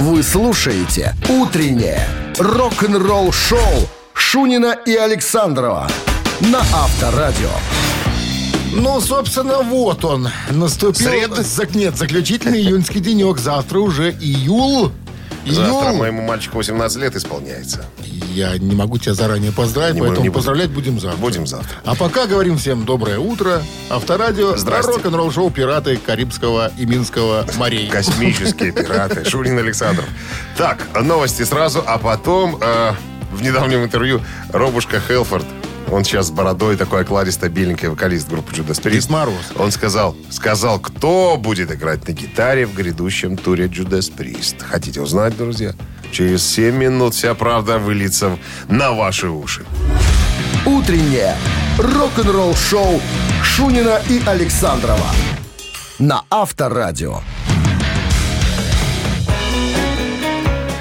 Вы слушаете «Утреннее рок-н-ролл-шоу» Шунина и Александрова на Авторадио. Ну, собственно, вот он. Наступил... Среда? Зак- Нет, заключительный июньский денек. Завтра уже июл. Завтра Июл. моему мальчику 18 лет исполняется. Я не могу тебя заранее поздравить, Не поэтому будем, не будем. поздравлять будем завтра. Будем завтра. А пока говорим всем доброе утро. Авторадио. Рок-н-ролл шоу «Пираты Карибского и Минского морей». Космические пираты. Шурин Александров. Так, новости сразу, а потом э, в недавнем интервью Робушка Хелфорд, он сейчас с бородой такой окладистый, беленький вокалист группы Judas Priest. Мороз. Он сказал, сказал, кто будет играть на гитаре в грядущем туре Judas Priest. Хотите узнать, друзья? Через 7 минут вся правда выльется на ваши уши. «Утреннее рок-н-ролл-шоу» Шунина и Александрова на Авторадио.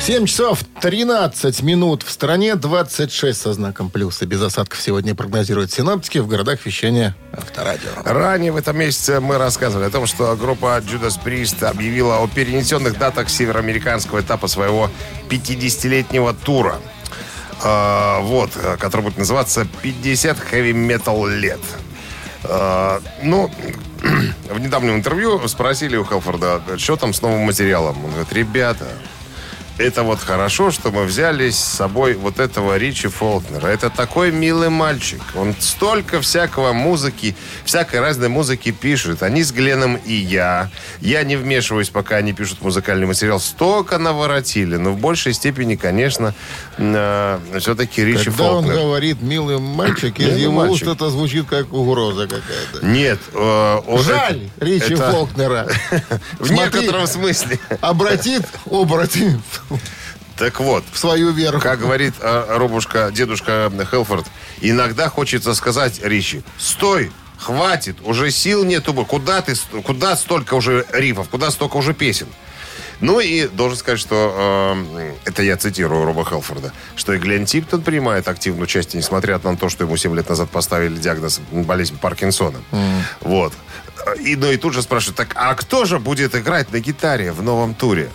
7 часов 13 минут в стране, 26 со знаком плюс. И без осадков сегодня прогнозируют синоптики в городах вещания Авторадио. Ранее в этом месяце мы рассказывали о том, что группа Judas Priest объявила о перенесенных датах североамериканского этапа своего 50-летнего тура. А, вот, э, который будет называться 50 Heavy Metal лет. А, ну, в недавнем интервью спросили у Хелфорда, что там с новым материалом. Он говорит, ребята, это вот хорошо, что мы взяли с собой вот этого Ричи Фолкнера. Это такой милый мальчик. Он столько всякого музыки, всякой разной музыки пишет. Они с Гленом и я. Я не вмешиваюсь, пока они пишут музыкальный материал. Столько наворотили. Но в большей степени, конечно, все-таки Ричи Когда он Фолкнер. говорит «милый мальчик», из его мальчик. уст это звучит как угроза какая-то. Нет. э, он Жаль это- Ричи это Фолкнера. В некотором смысле. Обратит оборотень Так вот, в свою веру. Как говорит э, Робушка, дедушка Хелфорд, иногда хочется сказать Ричи, стой, хватит, уже сил нету, куда ты, куда столько уже рифов, куда столько уже песен. Ну и должен сказать, что э, это я цитирую Роба Хелфорда, что и Глен Типтон принимает активное участие, несмотря на то, что ему 7 лет назад поставили диагноз болезнь Паркинсона. Вот. И, ну и тут же спрашивают, так а кто же будет играть на гитаре в новом туре?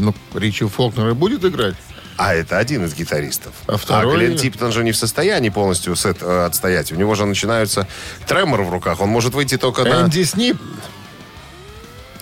Ну, Ричи Фолкнер и будет играть. А это один из гитаристов. А второй? Глен Типтон же не в состоянии полностью сет э, отстоять. У него же начинаются тремор в руках. Он может выйти только на Энди Снип.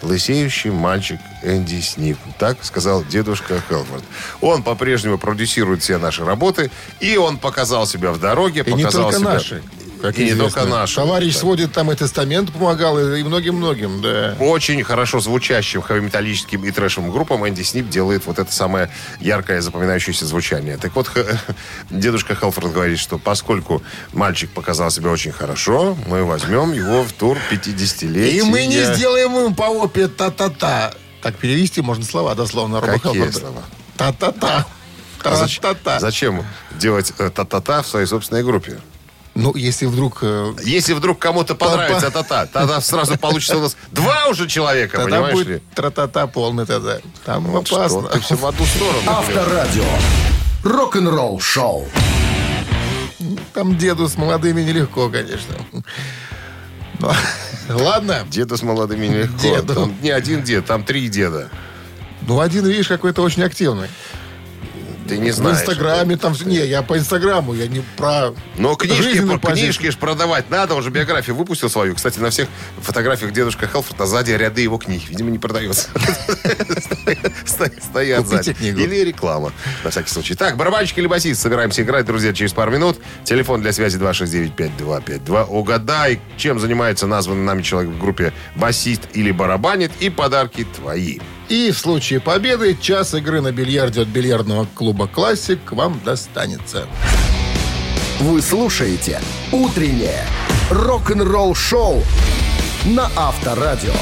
лысеющий мальчик Энди Снип. Так сказал дедушка Хелфорд. Он по-прежнему продюсирует все наши работы. И он показал себя в дороге. И не показал только себя... наши. Как И не только наши. Товарищ Да. сводит там и тестамент помогал, и многим-многим, да. Очень хорошо звучащим хэви-металлическим и трэшевым группам Энди Снип делает вот это самое яркое запоминающееся звучание. Так вот, дедушка Хелфорд говорит, что поскольку мальчик показал себя очень хорошо, мы возьмем его в тур 50-летия. И мы не сделаем ему по опе та-та-та. Так перевести можно слова дословно. Роба Какие Хелфорда. слова? Та-та-та. А зач- Та-та-та. Зачем делать э, та-та-та в своей собственной группе? Ну, если вдруг... э, Если вдруг кому-то понравится та-та, тогда сразу получится у нас два уже человека, Тогда понимаешь ли? будет тра-та-та полный тогда. Там Вот что опасно. ты все в одну сторону. Авторадио. Рок-н-ролл-шоу. Там деду с молодыми нелегко, конечно. Ну, Ладно. Деду с молодыми нелегко. Деду. Там не один дед, там три деда. Ну, один, видишь, какой-то очень активный. Ты не В знаешь. Инстаграме там... Не, я по Инстаграму, я не про... Но книжки, позицию. книжки ж продавать надо, он же биографию выпустил свою. Кстати, на всех фотографиях дедушка Хелфорд, а сзади ряды его книг. Видимо, не продается. Стоят- сзади. Или реклама, на всякий случай. Так, барабанщик или басист, собираемся играть, друзья, через пару минут. Телефон для связи 269-5252. Угадай, чем занимается названный нами человек в группе басист или барабанит, и подарки твои. И в случае победы час игры на бильярде от бильярдного клуба «Классик» вам достанется. Вы слушаете «Утреннее рок-н-ролл-шоу» на Авторадио.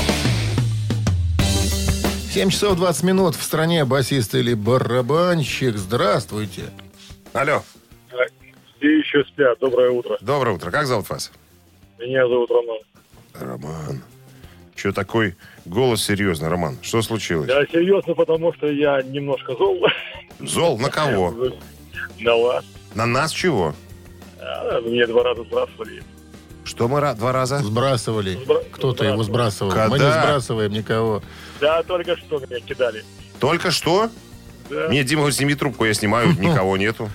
7 часов 20 минут в стране басист или барабанщик. Здравствуйте. Алло, Все еще спят. Доброе утро. доброе утро. Как зовут вас? Меня зовут Роман. Роман. Что такой голос серьезный, Роман? Что случилось? Я серьезно, потому что я немножко зол Зол на кого? на вас. На нас чего? А, Мне два раза сбрасывали. Что мы два раза? Сбрасывали. Сбра- Кто-то его сбрасывал. Мы не Когда? сбрасываем никого. Да, только что меня кидали. Только что? Да. Нет, Дима, сними трубку, я снимаю, никого нету.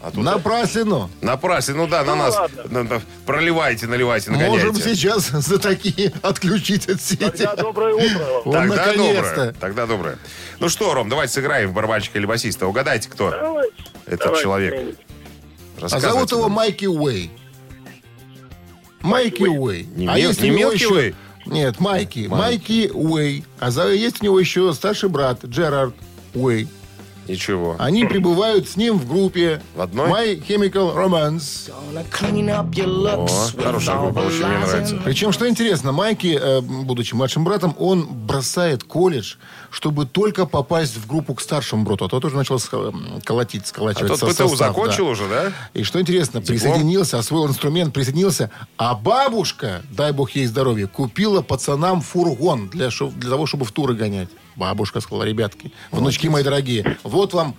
А тут Напраслину. напрасно, ну да, на Ну нас ладно. на- на- проливайте, наливайте, нагоняйте. Можем сейчас за такие отключить от сети. Тогда доброе утро вам. Вот Тогда доброе. Тогда доброе. Ну что, Ром, давайте сыграем в барабанщика или басиста. Угадайте, кто Давайте. этот Давайте человек. А зовут его. Майки Уэй. Майки Уэй. Не а Мел- есть не у него Мелки еще- Уэй? Нет, Майки. Майки Уэй. А за- есть у него еще старший брат Джерард Уэй. Ничего. Они прибывают с ним в группе В одной? My Chemical Romance. О, хорошая группа, очень мне нравится. Причем, что интересно, Майки, э, будучи младшим братом, он бросает колледж, чтобы только попасть в группу к старшему брату. А тот уже начал сх- колотить, А сколачивать тот со- ПТУ состав, закончил да. уже, да? И что интересно, присоединился, освоил инструмент, присоединился, а бабушка, дай бог ей здоровья, купила пацанам фургон для, для того, чтобы в туры гонять. Бабушка сказала, ребятки, внучки мои дорогие, вот вам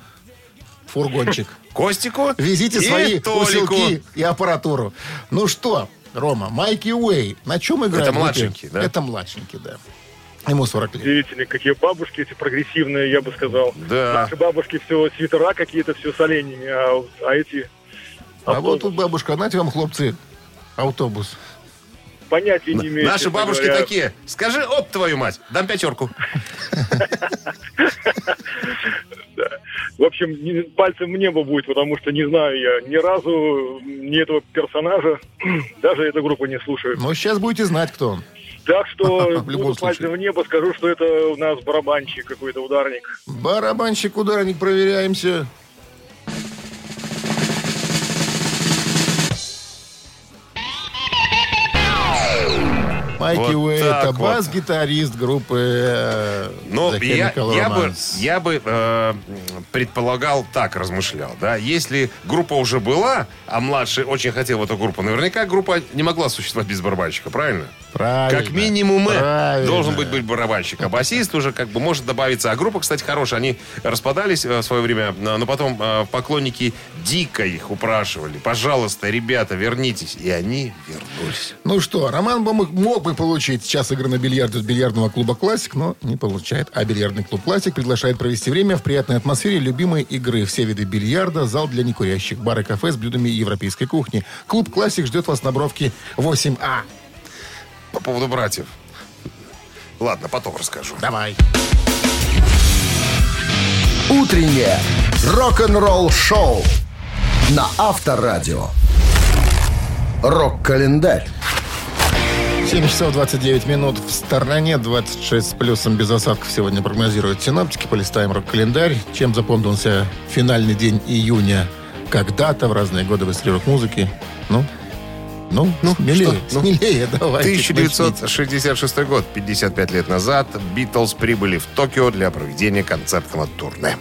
фургончик. Костику Везите и свои Толику. усилки и аппаратуру. Ну что, Рома, Майки Уэй, на чем играет? Это младшенький, да? Это младшенький, да. Ему 40 лет. Удивительно, какие бабушки эти прогрессивные, я бы сказал. Да. Наши бабушки все свитера какие-то, все с оленями, а, а эти А вот тут бабушка, знаете вам, хлопцы, автобус. Понятия не имеют. Наши бабушки говоря. такие. Скажи, оп, твою мать, дам пятерку. В общем, пальцем в небо будет, потому что не знаю я ни разу ни этого персонажа, даже эта группа не слушает. Но сейчас будете знать, кто он. Так что В буду пальцем в небо, скажу, что это у нас барабанщик какой-то ударник. Барабанщик, ударник, проверяемся. Майки Вот Уэй, это вот. бас-гитарист группы э, Но The я, я бы, я бы э, предполагал, так размышлял, да, если группа уже была, а младший очень хотел в эту группу, наверняка группа не могла существовать без барабанщика, правильно? Правильно. Как минимум э, Правильно. должен быть, быть барабанщик, а басист уже как бы может добавиться. А группа, кстати, хорошая, они распадались э, в свое время, но потом поклонники дико их упрашивали, пожалуйста, ребята, вернитесь, и они вернулись. Ну что, Роман бы мог, мог бы получить час игры на бильярде с бильярдного клуба «Классик», но не получает. А бильярдный клуб «Классик» приглашает провести время в приятной атмосфере любимой игры. Все виды бильярда, зал для некурящих, бар и кафе с блюдами европейской кухни. Клуб «Классик» ждет вас на бровке 8А. По поводу братьев. Ладно, потом расскажу. Давай. Утреннее рок-н-ролл-шоу на Авторадио. Рок-календарь. 7 часов 29 минут в стороне, 26 с плюсом без осадков сегодня прогнозируют синоптики. Полистаем рок-календарь. Чем запомнился финальный день июня когда-то в разные годы в истории рок-музыки? Ну, ну, ну смелее, что? Ну. смелее давайте. начните. 1966 год, 55 лет назад, Битлз прибыли в Токио для проведения концертного турне.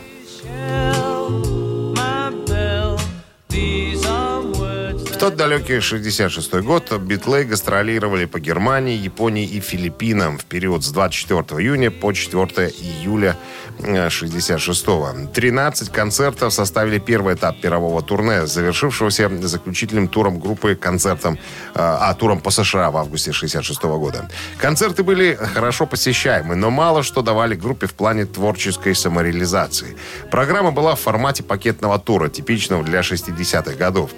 Тот далекий 66 год битлы гастролировали по Германии, Японии и Филиппинам в период с 24 июня по 4 июля 66 13 концертов составили первый этап мирового турне, завершившегося заключительным туром группы концертом, э, а туром по США в августе 66 года. Концерты были хорошо посещаемы, но мало что давали группе в плане творческой самореализации. Программа была в формате пакетного тура, типичного для 60-х годов.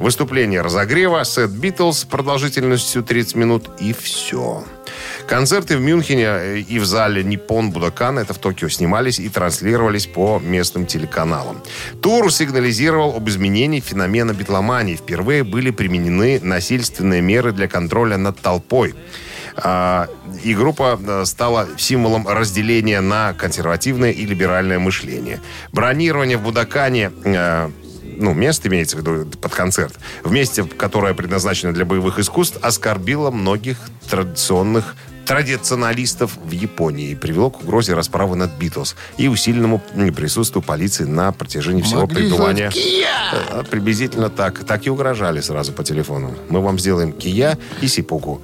Выступление разогрева, сет Битлз продолжительностью 30 минут и все. Концерты в Мюнхене э, и в зале Ниппон Будакан, это в Токио, снимались и транслировались по местным телеканалам. Тур сигнализировал об изменении феномена битломании. Впервые были применены насильственные меры для контроля над толпой. А, И группа э, стала символом разделения на консервативное и либеральное мышление. Бронирование в Будакане э, ну, место имеется в виду под концерт, в месте, которое предназначено для боевых искусств, оскорбило многих традиционных традиционалистов в Японии и привело к угрозе расправы над Битлз и усиленному м, присутствию полиции на протяжении всего Могли пребывания. «Кия!» Э, Приблизительно так. Так и угрожали сразу по телефону. Мы вам сделаем кия и сипуку.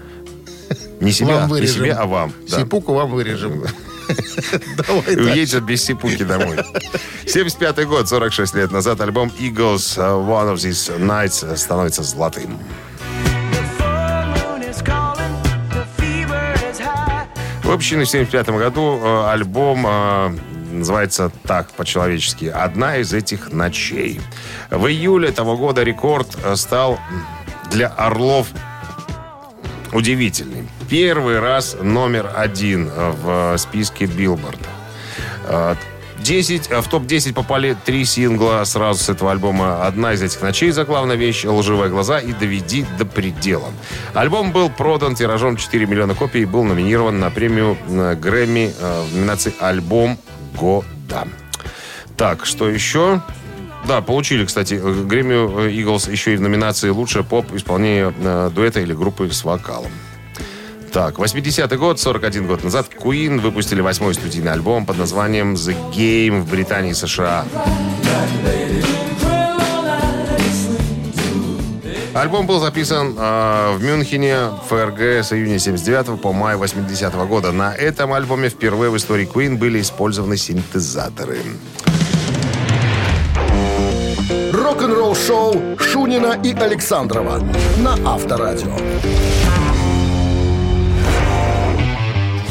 Не себе, а- не себе, а вам. Да. Сипуку вам вырежем. Давай уедет без сипуки домой. 75 год, 46 лет назад, альбом Eagles One of These Nights становится золотым. Выпущенный в 75 году э, альбом э, называется так по-человечески. Одна из этих ночей. В июле того года рекорд э, стал для Орлов удивительный. Первый раз номер один в списке Билборд. 10, в топ-10 попали три сингла сразу с этого альбома. Одна из этих ночей заглавная вещь «Лживые глаза» и «Доведи до предела». Альбом был продан тиражом 4 миллиона копий и был номинирован на премию Грэмми в номинации «Альбом года». Так, что еще? Да, получили, кстати, Грэмми Иглс еще и в номинации «Лучшее поп исполнение э, дуэта или группы с вокалом». Так, 80-й год, 41 год назад, Queen выпустили восьмой студийный альбом под названием «The Game» в Британии и США. Альбом был записан э, в Мюнхене, ФРГ с июня 79 по май 80 -го года. На этом альбоме впервые в истории Queen были использованы синтезаторы. Рок-н-ролл шоу Шунина и Александрова на Авторадио.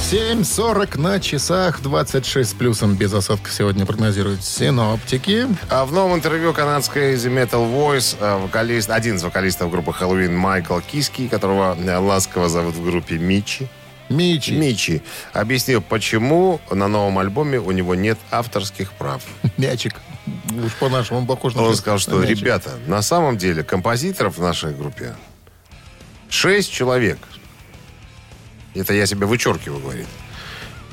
7.40 на часах, 26 с плюсом без осадков сегодня прогнозируют синоптики. А в новом интервью канадской The Metal Voice э, вокалист, один из вокалистов группы Хэллоуин Майкл Киски, которого э, ласково зовут в группе Мичи, Мичи. Мичи объяснил, почему на новом альбоме у него нет авторских прав. Мячик. Уж по-нашему похож на Он сказал, что, ребята, на самом деле композиторов в нашей группе шесть человек. Это я себе вычеркиваю, говорит.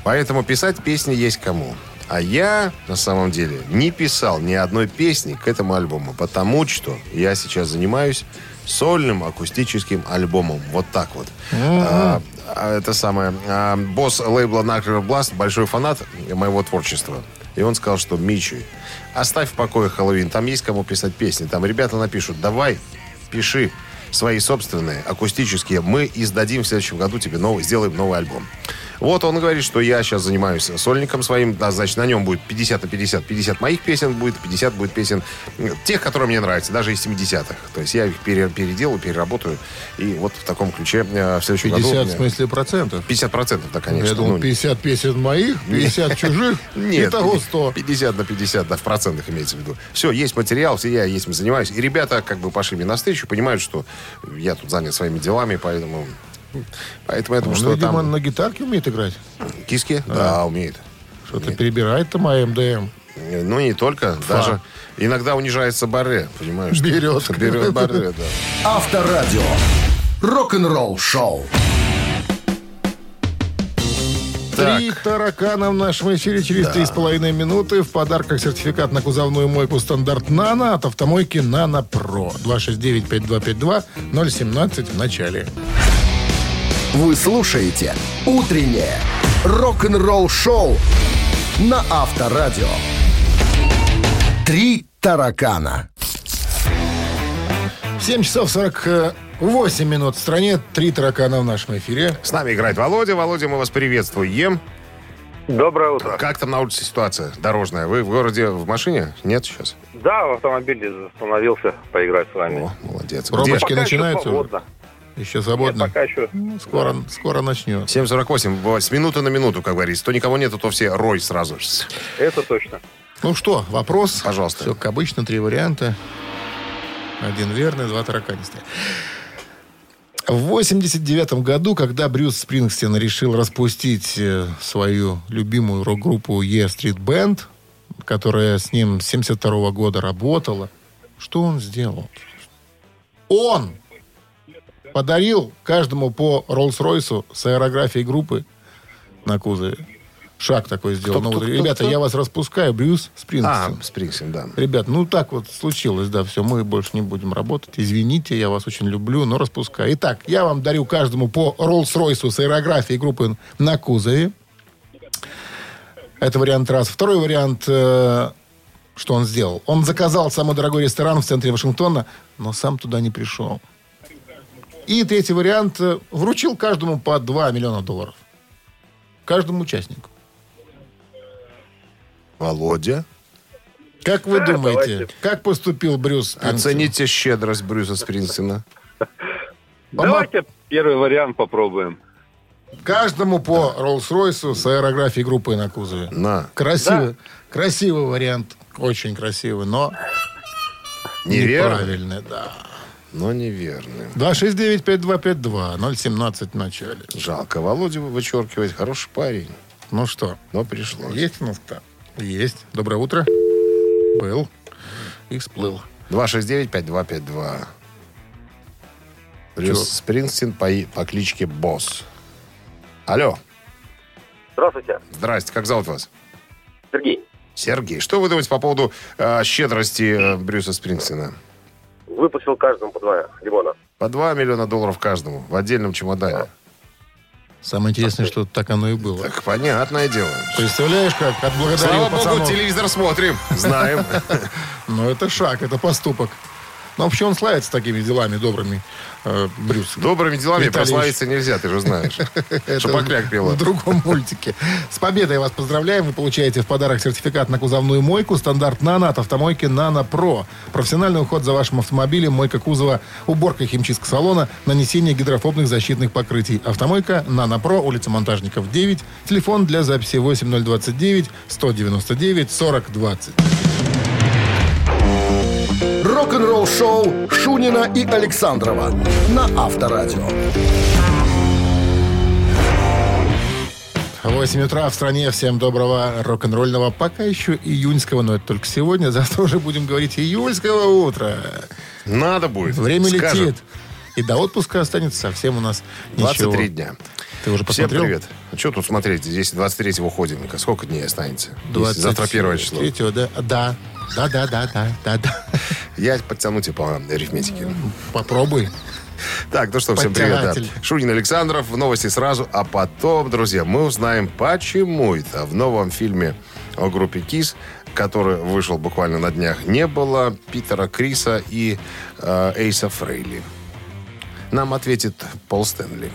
Поэтому писать песни есть кому. А я, на самом деле, не писал ни одной песни к этому альбому, потому что я сейчас занимаюсь сольным акустическим альбомом. Вот так вот. А, а, это самое. а, босс лейбла Knuckle Blast, большой фанат моего творчества. И он сказал, что Мичи, оставь в покое Хэллоуин, там есть кому писать песни. Там ребята напишут, давай, пиши свои собственные, акустические. Мы издадим в следующем году тебе новый, сделаем новый альбом. Вот он говорит, что я сейчас занимаюсь сольником своим, да, значит, на нем будет 50 на 50. 50 моих песен будет, 50 будет песен тех, которые мне нравятся, даже из 70-х. То есть я их пере- переделаю, переработаю. И вот в таком ключе э, в следующем 50 году... в смысле процентов? 50 процентов, да, конечно. Я думал, Ну, 50 песен моих, 50 чужих. нет, Итого 100. 50 на 50, да, в процентах имеется в виду. Все, есть материал, все я этим занимаюсь. И ребята как бы пошли мне навстречу, понимают, что я тут занят своими делами, поэтому... Поэтому я думаю, Он, что видимо, там... на гитарке умеет играть. Киски? Да, умеет. Что-то перебирает-то моя МДМ. Ну, не только, даже иногда унижается баре, понимаешь? Берет. Берет баре, да. Авторадио. Рок-н-ролл шоу. Три таракана в нашем эфире через три с половиной минуты. В подарках сертификат на кузовную мойку стандарт «Нано» от автомойки «Нано Про». 269-5252-017 в начале. Вы слушаете «Утреннее рок-н-ролл шоу» на Авторадио. Три таракана. 7 часов 48 минут в стране. Три таракана в нашем эфире. С нами играет Володя. Володя, мы вас приветствуем. Доброе утро. Как там на улице ситуация дорожная? Вы в городе в машине? Нет сейчас? Да, в автомобиле остановился поиграть с вами. О, молодец. Пробочки. Где? Начинаются свободно. Еще Нет, свободно. пока еще. Скоро, скоро начнет. 7.48. Вот, С минуты на минуту, как говорится. То никого нету, то все рой сразу. Это точно. Ну что, вопрос? Пожалуйста. Все как обычно, три варианта. Один верный, два тараканистые. В 89 году, когда Брюс Спрингстин решил распустить э, свою любимую рок-группу E Street Band, которая с ним с 72 года работала, что он сделал? Он подарил каждому по Роллс-Ройсу с аэрографией группы на кузове. Шаг такой сделал. Кто- Ну, кто- вот, кто- Ребята, кто? я вас распускаю, Брюс А, Спрингстин. Да. Ребят, ну так вот случилось, да, все, мы больше не будем работать. Извините, я вас очень люблю, но распускаю. Итак, я вам дарю каждому по Роллс-Ройсу с аэрографией группы на кузове. Это вариант раз. Второй вариант, э, что он сделал. Он заказал самый дорогой ресторан в центре Вашингтона, но сам туда не пришел. И третий вариант, э, вручил каждому по 2 миллиона долларов. Каждому участнику. Володя. Как вы Да, думаете, давайте. как поступил Брюс Спрингстин? Оцените щедрость Брюса Спрингсина. Помо- Давайте первый вариант попробуем. Каждому по Роллс-Ройсу с аэрографией группы на кузове. На. Красивый, красивый вариант. Очень красивый, но Неверно, неправильный, да. Но неверный. 269-5252, 017 в начале. Жалко. Володю вычеркивать. Хороший парень. Ну что, Но пришлось. есть у нас-то? Есть. Доброе утро. Был. И всплыл. 269-5252. Брюс Спрингстин по, по кличке Босс. Алло. Здравствуйте, Здрасте. Как зовут вас? Сергей. Сергей. Что вы думаете по поводу э, щедрости э, Брюса Спрингстина? Выпустил каждому по два лимона. По 2 миллиона долларов каждому в отдельном чемодане. Самое интересное, что так оно и было. Так, понятное дело. Представляешь, как отблагодарил Слава богу, пацанов? телевизор смотрим. Знаем. Ну, это шаг, это поступок. Ну, вообще он славится такими делами добрыми, Брюс. Добрыми делами Виталий прославиться нельзя, ты же знаешь. Что покляк пела. в другом мультике. С победой вас поздравляем. Вы получаете в подарок сертификат на кузовную мойку стандарт «Нано» от автомойки «Нано Про». Профессиональный уход за вашим автомобилем, мойка кузова, уборка химчистка салона, нанесение гидрофобных защитных покрытий. Автомойка «Нано Про», улица Монтажников, 9. Телефон для записи 8029 199 40 20. Рок-н-ролл шоу Шунина и Александрова на Авторадио. 8 утра в стране. Всем доброго рок-н-ролльного, пока еще июньского, но это только сегодня. Завтра уже будем говорить июльского утра. Надо будет. Время Скажем. летит. И до отпуска останется совсем у нас 23 ничего. дня. Ты уже Всем посмотрел? привет. А что тут смотреть? Здесь 23-го уходим. Сколько дней останется? Если Завтра первое число. 23-го, да? Да. Да, да, да, да, да, да. Я подтяну тебя по арифметике. Попробуй. Так, ну что, всем привет. да. Шунин Александров, новости сразу. А потом, друзья, мы узнаем, почему это в новом фильме о группе КИС, который вышел буквально на днях, не было Питера Криса и э, Эйса Фрейли. Нам ответит Пол Стэнли.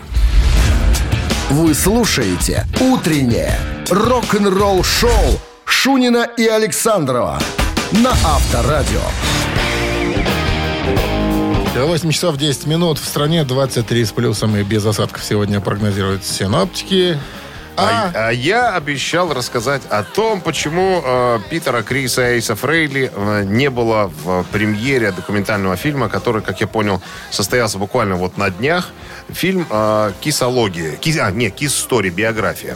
Вы слушаете «Утреннее рок-н-ролл-шоу» Шунина и Александрова на Авторадио. 8 часов 10 минут. В стране 23 с плюсом и без осадков сегодня прогнозируют синоптики. А, А, а я обещал рассказать о том, почему э, Питера Криса и Эйса Фрейли э, не было в премьере документального фильма, который, как я понял, состоялся буквально вот на днях. Фильм э, «KISSология». Kiss, а, нет, «KISStory», биография.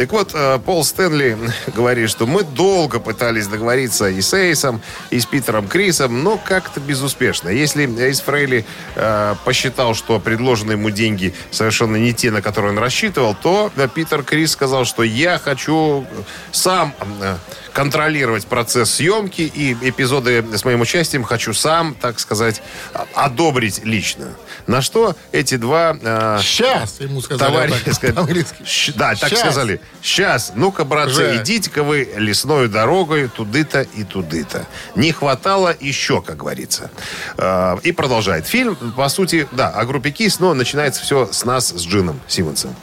Так вот, э, Пол Стэнли говорит, что мы долго пытались договориться и с Эйсом, и с Питером Крисом, но как-то безуспешно. Если Эйс Фрейли э, посчитал, что предложенные ему деньги совершенно не те, на которые он рассчитывал, то Питер Крис сказал, что я хочу сам э, контролировать процесс съемки и эпизоды с моим участием хочу сам, так сказать, одобрить лично. На что эти два э, сейчас ему сказали. товарищи вот так, сказали, по-английски. «Щ- да, так Щас. сказали. Сейчас, ну-ка, братцы, идите-ка вы лесной дорогой туды-то и туды-то. Не хватало еще, как говорится. Э, И продолжает. Фильм, по сути, да, о группе КИС, но начинается все с нас, с Джином Симмонсом.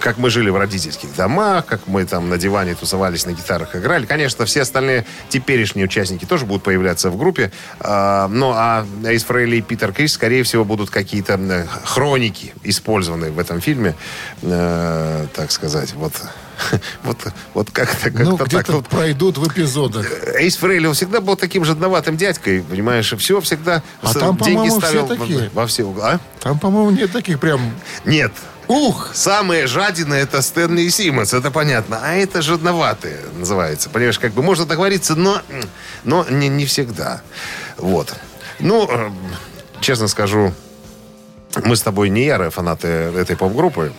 Как мы жили в родительских домах, как мы там на диване тусовались, на гитарах играли. Конечно, все остальные теперешние участники тоже будут появляться в группе. Э, Ну, а Эйс Фрейли и Питер Крис, скорее всего, будут какие-то хроники, использованные в этом фильме. Э, Так сказать, вот... Вот, вот как-то как Ну, так. Вот пройдут в эпизодах. Эйс Фрейли, он всегда был таким жадноватым дядькой, понимаешь, и все всегда А там, деньги по-моему, все ставил такие. во все углы. А? Там, по-моему, нет таких прям... Нет, Ух! Самые жадины это Стэнли и Симмонс, это понятно. А это жадноватые называется. Понимаешь, как бы можно договориться, но, но не, не всегда. Вот. Ну, э, честно скажу, мы с тобой не ярые фанаты этой поп-группы.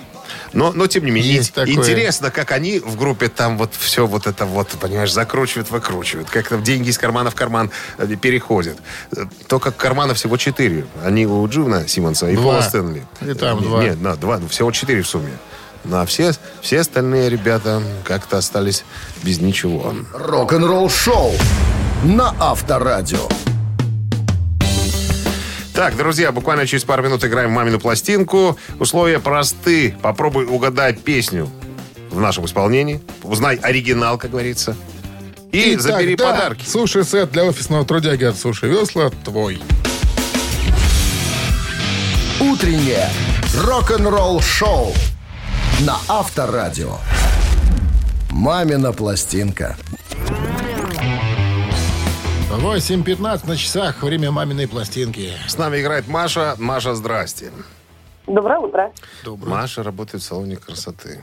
Но, но, тем не менее, Есть ин- такое. интересно, как они в группе там вот все вот это вот, понимаешь, закручивают, выкручивают. Как там деньги из кармана в карман э, переходят. Э, Только кармана всего четыре. Они у Дживна Симмонса и Два. Пола Стэнли. И там Не- два. Нет, да, два, ну, всего четыре в сумме. Ну, а все, все остальные ребята как-то остались без ничего. Рок-н-ролл шоу на Авторадио. Так, друзья, буквально через пару минут играем в «Мамину пластинку». Условия просты. Попробуй угадать песню в нашем исполнении. Узнай оригинал, как говорится. И Итак, забери да, подарки. Суши-сет для офисного трудяги от Суши Весла твой. Утреннее рок-н-ролл шоу на Авторадио. «Мамина пластинка». 8.15 на часах. Время маминой пластинки. С нами играет Маша. Маша, здрасте. Доброе утро. Маша работает в салоне красоты.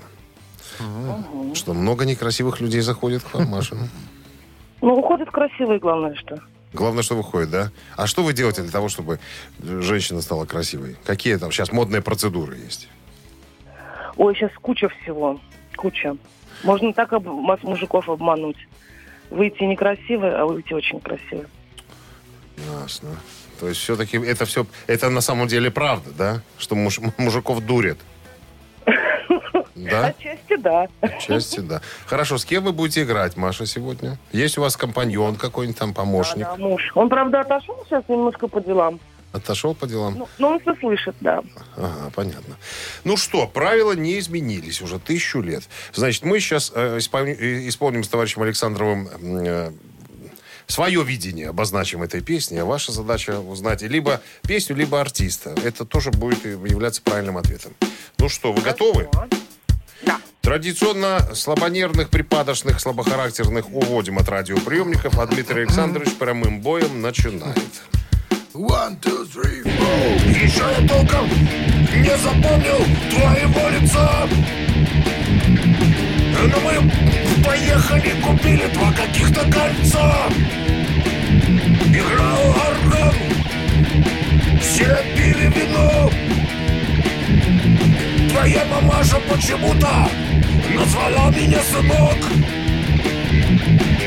Что, много некрасивых людей заходит к вам, Маша? Ну, уходит красивый, главное, что. Главное, что выходит, да? А что вы делаете для того, чтобы женщина стала красивой? Какие там сейчас модные процедуры есть? Ой, сейчас куча всего. Куча. Можно так об- мужиков обмануть. Выйти некрасивой, а выйти очень красивой. Ясно. То есть все-таки это все, это на самом деле правда, да? Что муж- мужиков дурят? Да? Отчасти да. Отчасти, да. Хорошо, с кем вы будете играть, Маша, сегодня? Есть у вас компаньон какой-нибудь там, помощник? Да, муж. Он, правда, отошел сейчас немножко по делам. Отошел по делам? Ну, но он все слышит, да. Ага, понятно. Ну что, правила не изменились уже тысячу лет. Значит, мы сейчас э, исполни- э, исполним с товарищем Александровым э, свое видение, обозначим этой песни, а ваша задача узнать либо песню, либо артиста. Это тоже будет являться правильным ответом. Ну что, вы готовы? Да. Традиционно слабонервных, припадочных, слабохарактерных уводим от радиоприемников, а Дмитрий Александрович прямым боем начинает. One, two, three, four. Еще я толком не запомнил твоего лица. Но мы поехали, купили два каких-то кольца. Играл орган, все пили вино. Твоя мамаша почему-то назвала меня сынок.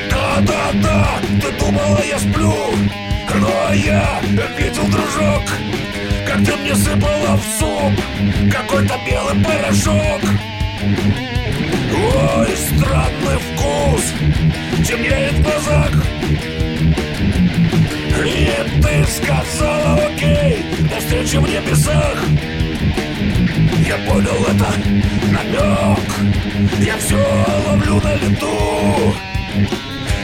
Да-да-да, ты думала, я сплю Но я видел, дружок. Как ты мне сыпала в суп Какой-то белый порошок Ой, странный вкус Темнеет в глазах. И ты сказала окей До встречи в небесах я понял это намек. Я все ловлю на лету.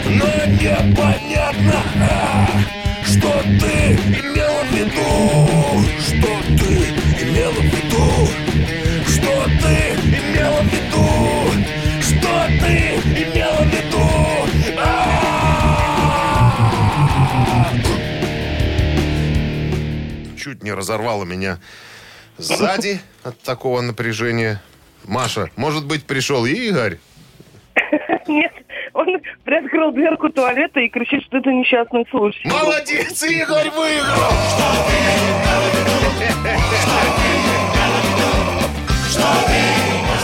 Но непонятно, а, что ты имела в виду, что ты имела в виду, что ты имела в виду, что ты имела в виду. А! Чуть не разорвало меня сзади от такого напряжения. Маша, может быть, пришел Игорь? Нет, он приоткрыл дверку туалета и кричит, что это несчастный случай. Молодец, Игорь выиграл!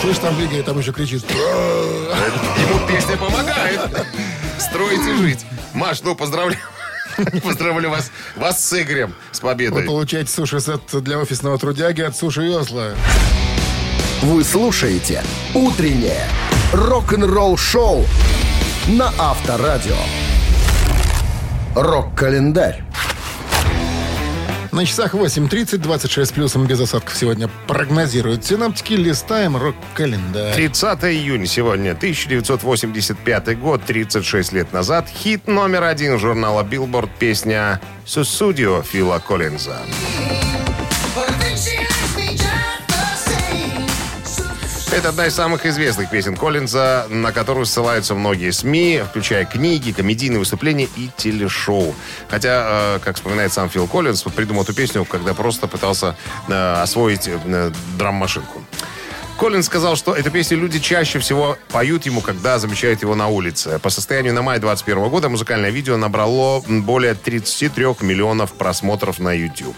Слышь, там Игорь там еще кричит. Ему песня помогает. Строить и жить. Маш, ну поздравляю. Поздравляю вас, вас с Игорем, с Вы победой. получаете суши-сет для офисного трудяги от Суши Весла. Вы слушаете «Утреннее рок-н-ролл-шоу» на Авторадио. Рок-календарь. На часах 8.30, 26 плюсом без осадков сегодня прогнозируют синаптики. Листаем рок-календарь. 30 июня сегодня, 1985 год, 36 лет назад. Хит номер один журнала Billboard песня «Сусудио» Фила Коллинза. Это одна из самых известных песен Коллинза, на которую ссылаются многие СМИ, включая книги, комедийные выступления и телешоу. Хотя, э, как вспоминает сам Фил Коллинз, придумал эту песню, когда просто пытался э, освоить э, драм-машинку. Коллинз сказал, что эту песню люди чаще всего поют ему, когда замечают его на улице. По состоянию на май 2021 года музыкальное видео набрало более 33 миллионов просмотров на YouTube.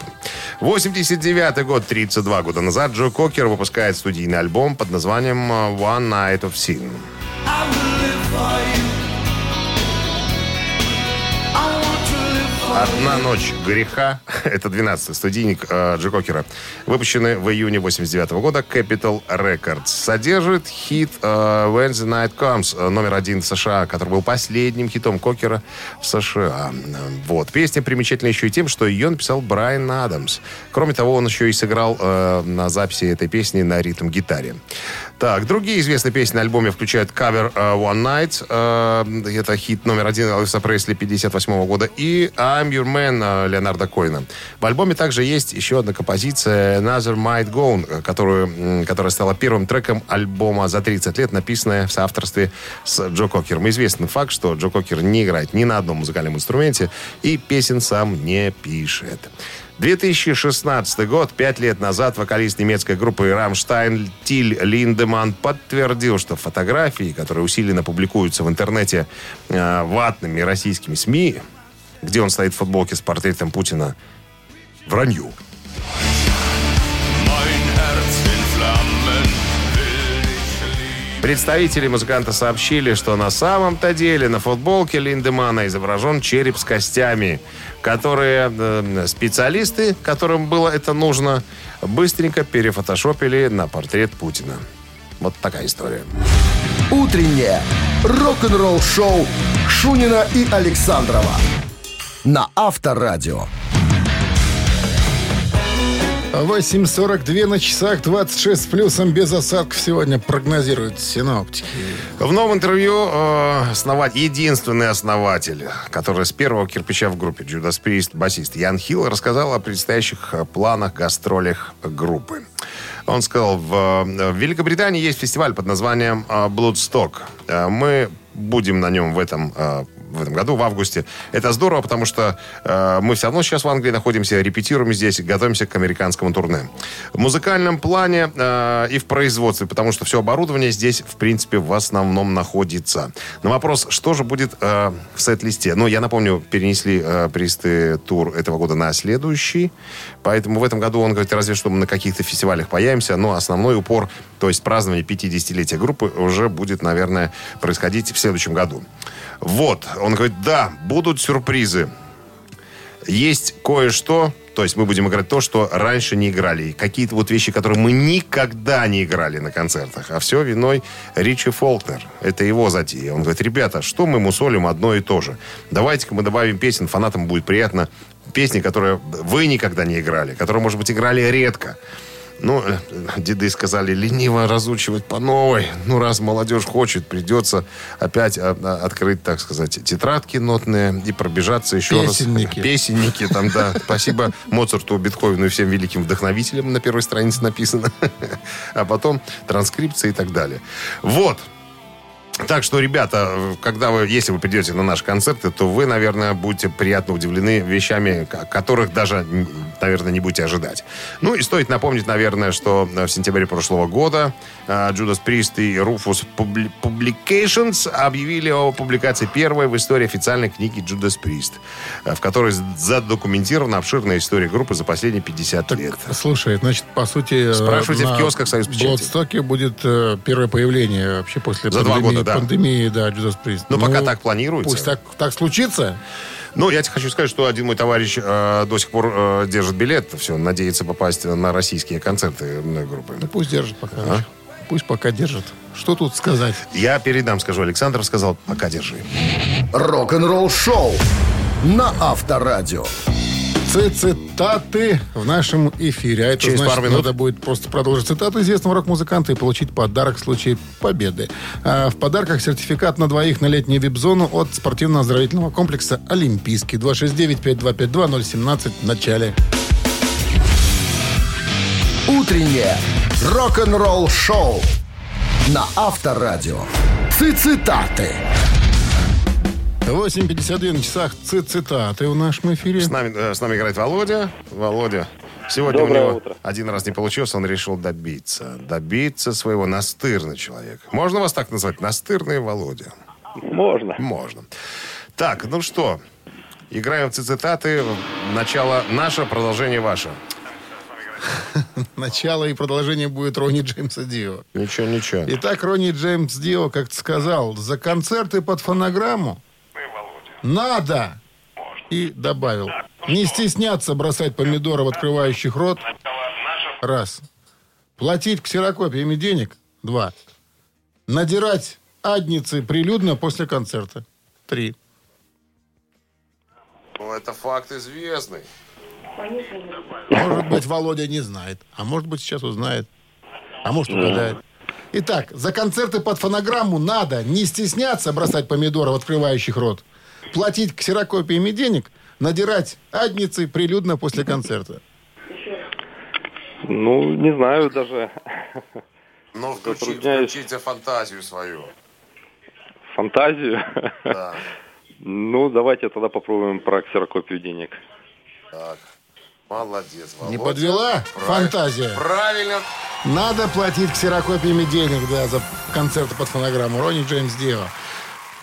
89 год, 32 года назад, Джо Кокер выпускает студийный альбом под названием One Night of Sin. «Одна ночь греха» — это 12-й студийник э, Джо Кокера, выпущенный в июне 89 года Capital Records. Содержит хит э, «When the Night Comes», э, номер один в США, который был последним хитом Кокера в США. Вот. Песня примечательна еще и тем, что ее написал Брайан Адамс. Кроме того, он еще и сыграл э, на записи этой песни на ритм-гитаре. Так, другие известные песни на альбоме включают кавер э, One Night, э, это хит номер один Элвиса Пресли 58 года, и I'm Your Man э, Леонарда Коина. В альбоме также есть еще одна композиция Another Might Go, э, которую, которая стала первым треком альбома за 30 лет, написанная в соавторстве с Джо Кокером. Известный факт, что Джо Кокер не играет ни на одном музыкальном инструменте и песен сам не пишет. 2016 год, пять лет назад, вокалист немецкой группы «Рамштайн» Тиль Линдеман подтвердил, что фотографии, которые усиленно публикуются в интернете э, ватными российскими СМИ, где он стоит в футболке с портретом Путина, вранье. Представители музыканта сообщили, что на самом-то деле на футболке Линдемана изображен череп с костями, которые э, специалисты, которым было это нужно, быстренько перефотошопили на портрет Путина. Вот такая история. Утреннее рок-н-ролл-шоу Шунина и Александрова на Авторадио. 8.42 на часах, 26 с плюсом, без осадков сегодня прогнозируют синоптики. В новом интервью э, основать, единственный основатель, который с первого кирпича в группе Judas Priest, басист Ян Хилл, рассказал о предстоящих э, планах, гастролях группы. Он сказал, в, э, в Великобритании есть фестиваль под названием э, Bloodstock. Э, Мы будем на нем в этом э, в этом году, в августе. Это здорово, потому что э, мы все равно сейчас в Англии находимся, репетируем здесь, готовимся к американскому турне. В музыкальном плане э, и в производстве, потому что все оборудование здесь, в принципе, в основном находится. На вопрос, что же будет э, в сет-листе? Ну, я напомню, перенесли э, присты тур этого года на следующий, поэтому в этом году он говорит, разве что мы на каких-то фестивалях появимся, но основной упор, то есть празднование 50-летия группы уже будет, наверное, происходить в следующем году. Вот, он говорит, да, будут сюрпризы. Есть кое-что, то есть мы будем играть то, что раньше не играли. Какие-то вот вещи, которые мы никогда не играли на концертах. А все виной Ричи Фолкнер. Это его затея. Он говорит, ребята, что мы мусолим одно и то же? Давайте-ка мы добавим песен, фанатам будет приятно. Песни, которые вы никогда не играли, которые, может быть, играли редко. Ну, э, деды сказали, лениво разучивать по новой. Ну, раз молодежь хочет, придется опять а, а, открыть, так сказать, тетрадки нотные и пробежаться еще Песенники. раз. Песенники. там, да. Спасибо Моцарту, Бетховену и всем великим вдохновителям на первой странице написано. А потом транскрипция и так далее. Вот. Так что, ребята, когда вы, если вы придете на наши концерты, то вы, наверное, будете приятно удивлены вещами, ко- которых даже, наверное, не будете ожидать. Ну и стоит напомнить, наверное, что в сентябре прошлого года Judas Priest и Rufus Publi- Publications объявили о публикации первой в истории официальной книги Judas Priest, э, в которой задокументирована обширная история группы за последние 50 лет. Слушай, значит, по сути... э, Спрашивайте в киосках «Союз печати». Блодстоке будет э, первое появление вообще после За два пандемии, да. пандемии, да, Judas Priest. Ну, пока так планируется. Пусть так, так случится. Ну, я тебе хочу сказать, что один мой товарищ э, до сих пор э, держит билет, все, надеется попасть на российские концерты группы. Ну, пусть держит пока. А? Пусть пока держит. Что тут сказать? Я передам, скажу, Александр сказал, пока держи. Рок-н-ролл-шоу на Авторадио. Цитаты в нашем эфире. А это Через значит, пару минут. надо будет просто продолжить цитату известного рок-музыканта и получить подарок в случае победы. А в подарках сертификат на двоих на летнюю вип-зону от спортивно-оздоровительного комплекса «Олимпийский». 269-5252-017 в начале. Утреннее рок-н-ролл-шоу на Авторадио. Цитаты. 8.52 на часах ци- цитаты в нашем эфире. С нами, э, с нами играет Володя. Володя, сегодня Доброе у него утро. один раз не получился, он решил добиться. Добиться своего настырный человек. Можно вас так назвать? Настырный Володя. Можно. Можно. Так, ну что, играем в цитаты. Начало наше, продолжение ваше. Начало и продолжение будет Ронни Джеймса Дио. Ничего, ничего. Итак, Ронни Джеймс Дио как-то сказал, за концерты под фонограмму надо, и добавил, не стесняться бросать помидоры в открывающих рот, раз, платить ксерокопиями денег, два, надирать адницы прилюдно после концерта, три. Ну, это факт известный. Может быть, Володя не знает, а может быть, сейчас узнает, а может, угадает. Итак, за концерты под фонограмму надо не стесняться бросать помидоры в открывающих рот, платить ксерокопиями денег, надирать адницы прилюдно после концерта? Ну, не знаю даже. Ну, включи, включите фантазию свою. Фантазию. Да. Ну, давайте тогда попробуем про ксерокопию денег. Так. Молодец, Володя. Не подвела Правильно. фантазия? Правильно. Надо платить ксерокопиями денег, да, за концерты под фонограмму. Ронни Джеймс Дио.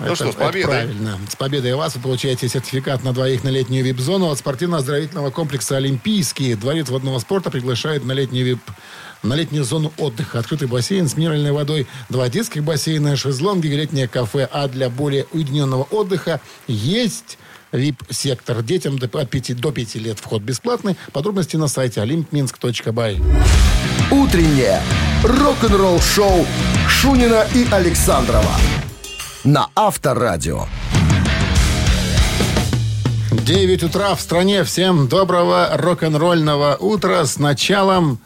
Ну что, с победой. правильно. С победой вас вы получаете сертификат на двоих на летнюю вип-зону от спортивно-оздоровительного комплекса «Олимпийский». Дворец водного спорта приглашает на летнюю вип на летнюю зону отдыха. Открытый бассейн с минеральной водой, два детских бассейна, шезлонги, летнее кафе. А для более уединенного отдыха есть VIP-сектор. Детям до- от 5 до 5 лет вход бесплатный. Подробности на сайте olympminsk.by. Утреннее рок-н-ролл-шоу Шунина и Александрова на Авторадио. 9 утра в стране. Всем доброго рок-н-ролльного утра с началом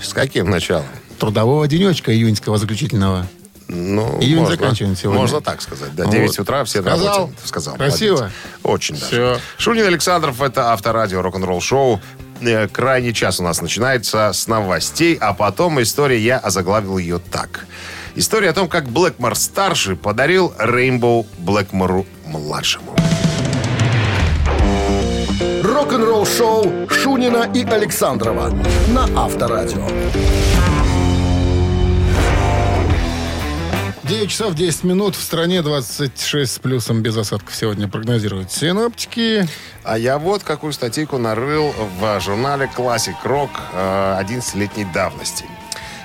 С каким началом? трудового денечка июньского заключительного. Ну, Июнь можно, заканчиваем сегодня. Можно так сказать. Да, Вот. 9 утра все на Сказал? работе. Сказал. Красиво? молодец. Очень даже. Всё. Шунин Александров, это авторадио рок-н-ролл шоу. Э, Крайний час у нас начинается с новостей, а потом история, я озаглавил ее так. История о том, как Блэкмор старший подарил Рейнбоу Блэкмору младшему. Рок-н-ролл-шоу Шунина и Александрова на Авторадио. 9 часов 10 минут. В стране 26 с плюсом без осадков сегодня прогнозируют синоптики. А я вот какую статейку нарыл в журнале Classic Rock э, 11-летней давности.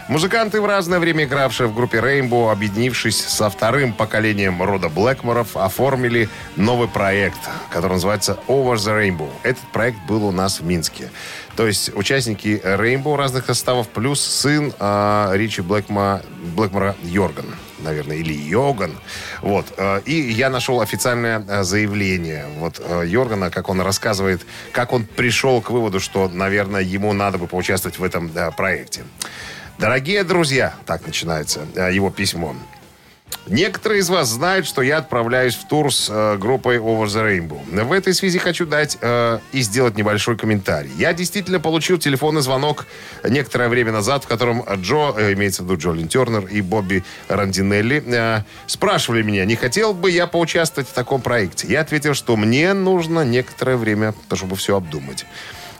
Музыканты, в разное время игравшие в группе Rainbow, объединившись со вторым поколением рода Блэкморов, оформили новый проект, который называется Over the Rainbow. Этот проект был у нас в Минске. То есть участники Rainbow разных составов, плюс сын э, Ричи Блэкма, Блэкмора Йорган наверное, или Йоган. Вот. э, И я нашел официальное э, заявление вот э, Йоргана, как он рассказывает, как он пришел к выводу, что, наверное, ему надо бы поучаствовать в этом э, проекте. Дорогие друзья, так начинается э, его письмо. Некоторые из вас знают, что я отправляюсь в тур с э, группой Over the Rainbow. В этой связи хочу дать э, и сделать небольшой комментарий. Я действительно получил телефонный звонок некоторое время назад, в котором Джо, э, имеется в виду Джолин Тернер и Бобби Рандинелли, э, спрашивали меня, не хотел бы я поучаствовать в таком проекте. Я ответил, что мне нужно некоторое время, чтобы все обдумать.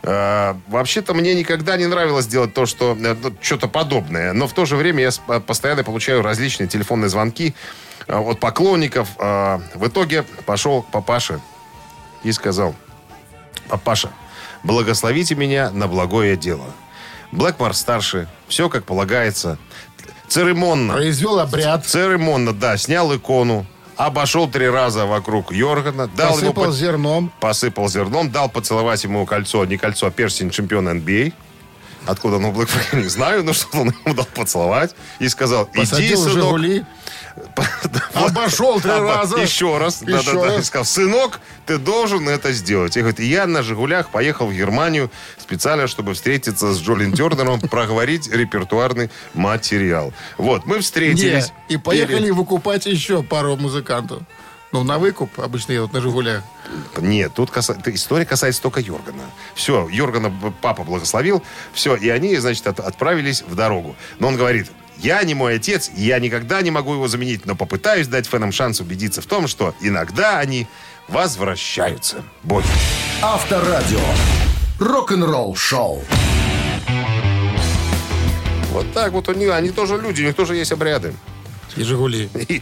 Э, Вообще-то мне никогда не нравилось делать то, что э, ну, что-то подобное. Но в то же время я э, постоянно получаю различные телефонные звонки э, от поклонников. Э, В итоге пошел к папаше и сказал, папаша, благословите меня на благое дело. Блэкмор старший, все как полагается. Церемонно. Произвел обряд. Церемонно, да, снял икону, обошел три раза вокруг Йоргана, дал ему Посыпал под- зерном. посыпал зерном, дал поцеловать ему кольцо, не кольцо, а перстень чемпиона NBA. Откуда он у Блэкмора, не знаю, но что он ему дал поцеловать. И сказал, иди, Посадил сынок. «Жигули». Обошел три раза. Еще раз. Да-да-да. раз. Сказал, сынок, ты должен это сделать. И говорит, я на «Жигулях» поехал в Германию специально, чтобы встретиться с Джолин Тернером, проговорить репертуарный материал. Вот, мы встретились. Не, И поехали выкупать еще пару музыкантов. Ну, на выкуп обычно едут на «Жигулях». Нет, тут каса- история касается только Йоргана. Все, Йоргана папа благословил, все, и они, значит, от- отправились в дорогу. Но он говорит, я не мой отец, и я никогда не могу его заменить, но попытаюсь дать фэнам шанс убедиться в том, что иногда они возвращаются. Боги. Авторадио. Рок-н-ролл-шоу. Вот так вот они, они тоже люди, у них тоже есть обряды. И «Жигули». И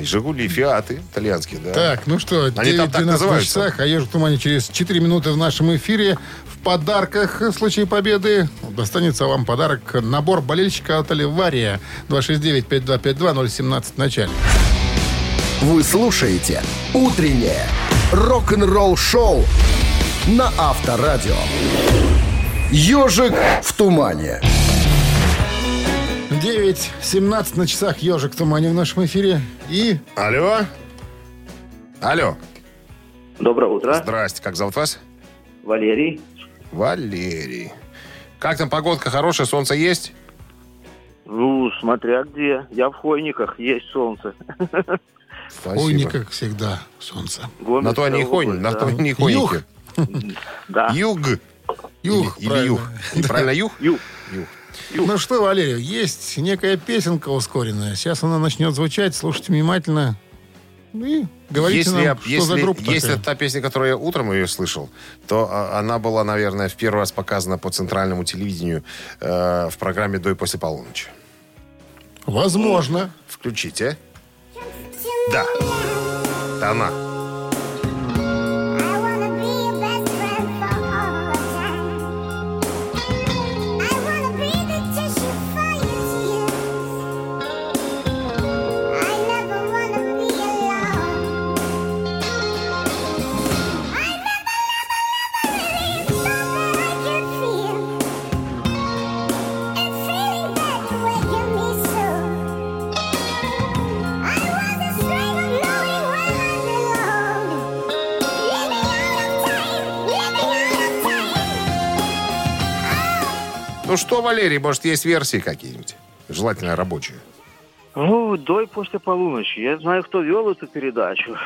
Жигули, Фиаты итальянские, да. Так, ну что, Они там так 9-12 на называются. часах, а «Ежик в тумане» через 4 минуты в нашем эфире. В подарках в случае победы достанется вам подарок. Набор болельщика от Оливария. 269-5252-017 в начале. Вы слушаете «Утреннее рок-н-ролл-шоу» на Авторадио. «Ежик в тумане». 9.17 на часах «Ежик в тумане» в нашем эфире. И Алло? Алло. Доброе утро. Здрасте, как зовут вас? Валерий. Валерий. Как там погодка хорошая, солнце есть? Ну, смотря где. Я в Хойниках, есть солнце. Не как всегда, солнце. Гомельская На то они и область, хойни, на да. то они и хойники. Да. Юг. Юг, Или, или правильно. юг. Правильно, юг? Юг. Ну что, Валерий, есть некая песенка ускоренная. Сейчас она начнет звучать. Слушайте внимательно. И говорите Если, нам, я- что если, за группа если такая. это та песня, которую я утром ее слышал, то а, она была, наверное, в первый раз показана по центральному телевидению э, в программе «До и после полуночи». Возможно. Включите. Да. Это она. Ну что, Валерий, может, есть версии какие-нибудь? Желательно рабочие. Ну, до и после полуночи. Я знаю, кто вел эту передачу.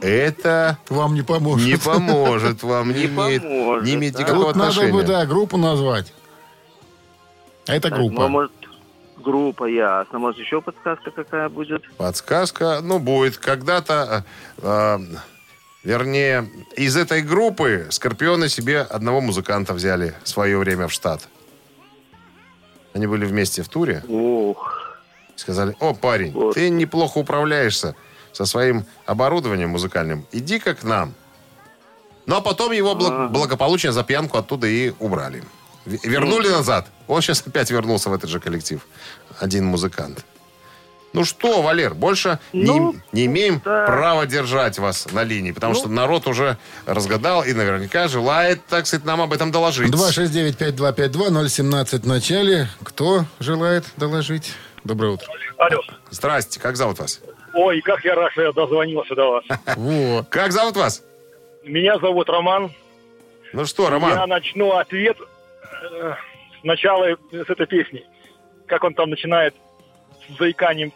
Это Вам не поможет. не поможет вам, не Не имеет, поможет, не имеет никакого Тут надо отношения. бы, да, группу назвать. А это Так, группа. Ну, а может, группа ясно. Может, еще подсказка какая будет? Подсказка, ну, будет когда-то, э, вернее, из этой группы Скорпионы себе одного музыканта взяли в свое время в штат. Они были вместе в туре. Ох. Сказали, о, парень, Вот. ты неплохо управляешься со своим оборудованием музыкальным. Иди-ка к нам. Ну, а потом его благ- благополучно за пьянку оттуда и убрали. Вернули назад. Он сейчас опять вернулся в этот же коллектив. Один музыкант. Ну что, Валер, больше Ну, не, не имеем да. права держать вас на линии, потому что народ уже разгадал и наверняка желает, так сказать, нам об этом доложить. 269-5252-017 в начале. Кто желает доложить? Доброе утро. Алло. Здрасте, как зовут вас? Ой, как я рад, что я дозвонился до вас. Во. Как зовут вас? Меня зовут Роман. Ну что, Роман? Я начну ответ э, сначала с этой песни. Как он там начинает заиканием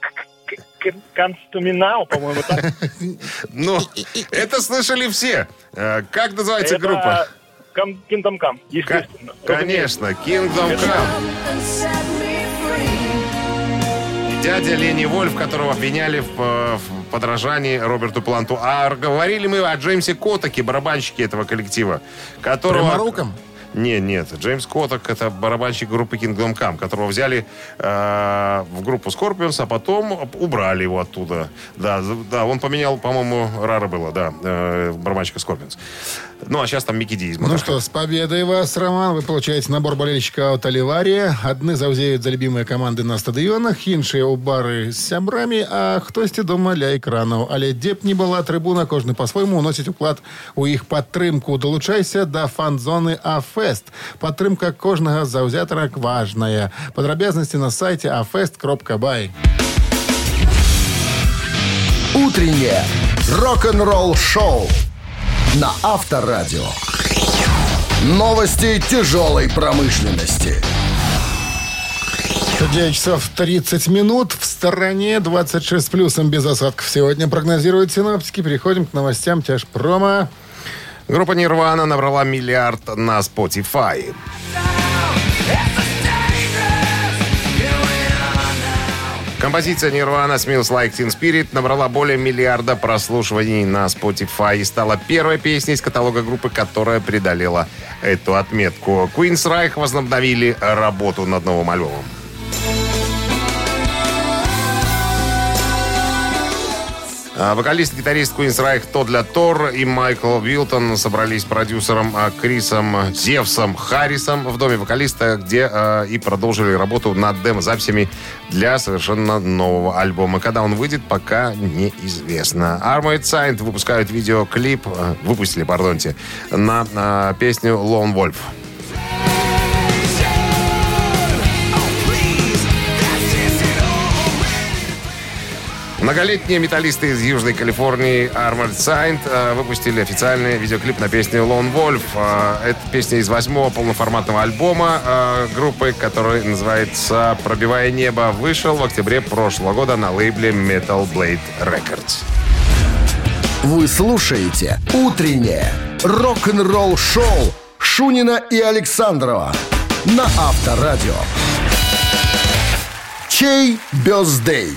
Констуминал, по-моему, так. Ну, это слышали все. Э, Как называется группа? Kingdom Come, естественно. Конечно, Kingdom Come. И Дядя Лени Вольф, которого обвиняли в, э, в подражании Роберту Планту. А говорили мы о Джеймсе Котаке, барабанщике этого коллектива, которого... Пряморуком? Не, нет. Джеймс Котак это барабанщик группы Kingdom Come, которого взяли э, в группу Scorpions, а потом убрали его оттуда. Да, з- да, он поменял, по-моему, Рара было, да, э, барабанщика Scorpions. Ну, а сейчас там Микки Ди из Ну Motorhead. что, с победой вас, Роман. Вы получаете набор болельщика от Оливария. Одни завзеют за любимые команды на стадионах, іншие у бары з сябрамі, а хтосьці дома ля экранаў. Але дзе б не была трыбуна, кожны по-свойму уносіць уклад у іх падтрымку. Долучайся да фан-зоны АФест. Падтрымка кожнага заўзятара важная. Падрабязнасці на сайце afest.by. Утреннее рок-н-ролл-шоу на Авторадио. Новости тяжелой промышленности. 9 часов 30 минут. В стороне 26 с плюсом без осадков. Сегодня прогнозируют синоптики. Переходим к новостям тяжпрома. Группа Нирвана набрала миллиард на Spotify. Композиция Nirvana Smells Like Teen Spirit набрала более миллиарда прослушиваний на Spotify и стала первой песней из каталога группы, которая преодолела эту отметку. Queen's Reich возобновили работу над новым альбомом. Вокалист и гитарист Queen's Reich Тодля Тор и Майкл Вилтон собрались продюсером а, Крисом Зевсом Харрисом в доме вокалиста, где а, и продолжили работу над демо-записями для совершенно нового альбома. Когда он выйдет, пока неизвестно. Armored Saint выпускают видеоклип, а, выпустили, пардонте, на а, песню Lone Wolf. Многолетние металлисты из Южной Калифорнии Armored Saint э, выпустили официальный видеоклип на песню Lone Wolf. Э, Это песня из восьмого полноформатного альбома э, группы, который называется «Пробивая небо». Вышел в октябре прошлого года на лейбле Metal Blade Records. Вы слушаете «Утреннее рок-н-ролл-шоу» Шунина и Александрова на Авторадио. Чей бездей?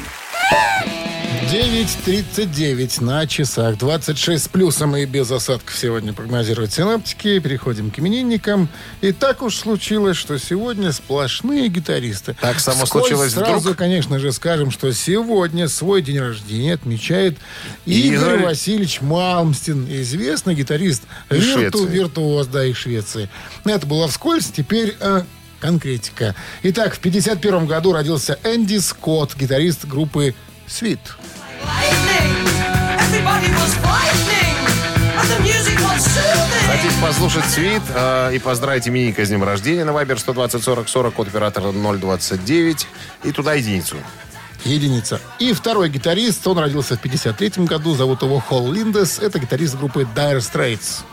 9.39 на часах. 26 с плюсом и без осадков сегодня прогнозируют синаптики. Переходим к именинникам. И так уж случилось, что сегодня сплошные гитаристы. Так само Вскользь случилось сразу, вдруг? конечно же, скажем, что сегодня свой день рождения отмечает Игорь, Игорь. Васильевич Малмстин, известный гитарист, вирту, виртуоз, да, из Швеции. Это было вскользь, теперь э, конкретика. Итак, в 51 году родился Энди Скотт, гитарист группы «Свит». Хотите послушать свит э, и поздравить именинника с днем рождения на Viber 120 40 40 код оператора 029 и туда единицу. Единица. И второй гитарист, он родился в 53 году, зовут его Холл Линдес. Это гитарист группы Dire Straits.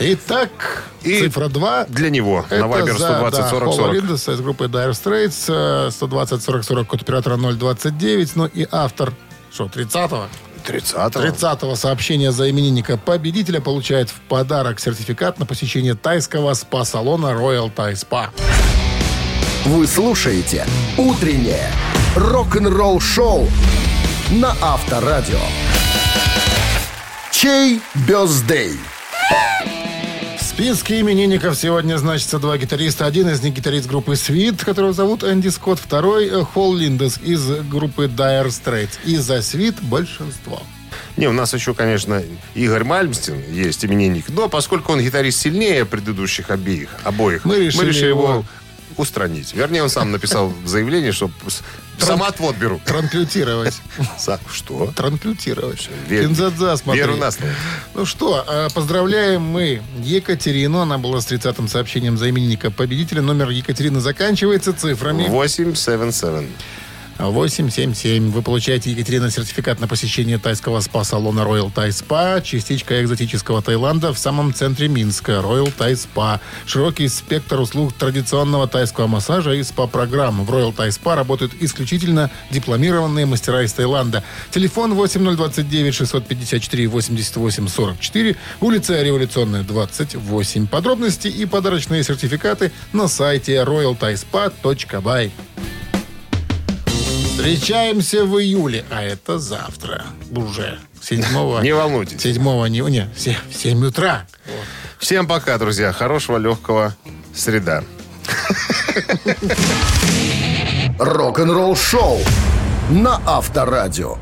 Итак, И цифра 2. Для него на Viber 120 40 Холла 40. Линдеса из группы Dire Straits. э, 120 40 40 код оператора 029. Ну и автор, что, 30-го? 30 30-го сообщения за именинника победителя получает в подарок сертификат на посещение тайского спа-салона Royal Thai Spa. Вы слушаете «Утреннее рок-н-ролл-шоу» на Авторадио. Чей бездей? Списке именинников сегодня значится два гитариста. Один из них гитарист группы Свит, которого зовут Энди Скотт. Второй Холл Линдес из группы Dire Straits. И за Свит большинство. Не, у нас еще, конечно, Игорь Мальмстин есть именинник, но поскольку он гитарист сильнее предыдущих обеих, обоих, Мы решили его его- устранить. Вернее, он сам написал в заявлении, что самоотвод беру. Транклютировать. Что? Транклютировать. Кинзадза, смотри. веру на слово. Ну что, э, поздравляем мы Екатерину. Она была с 30-м сообщением за именинника победителя. Номер Екатерины заканчивается цифрами 877. 877. Вы получаете, Екатерина, сертификат на посещение тайского спа-салона Royal Thai Spa, частичка экзотического Таиланда в самом центре Минска. Royal Thai Spa. Широкий спектр услуг традиционного тайского массажа и спа-программ. В Royal Thai Spa работают исключительно дипломированные мастера из Таиланда. Телефон 8029 654 88 44, улица Революционная, 28. Подробности и подарочные сертификаты на сайте royalthaispa.by. Встречаемся в июле, а это завтра уже. 7 Не волнуйтесь. 7 не, не, в 7, в 7 утра. Всем пока, друзья. Хорошего, легкого среда. Рок-н-ролл-шоу на Авторадио.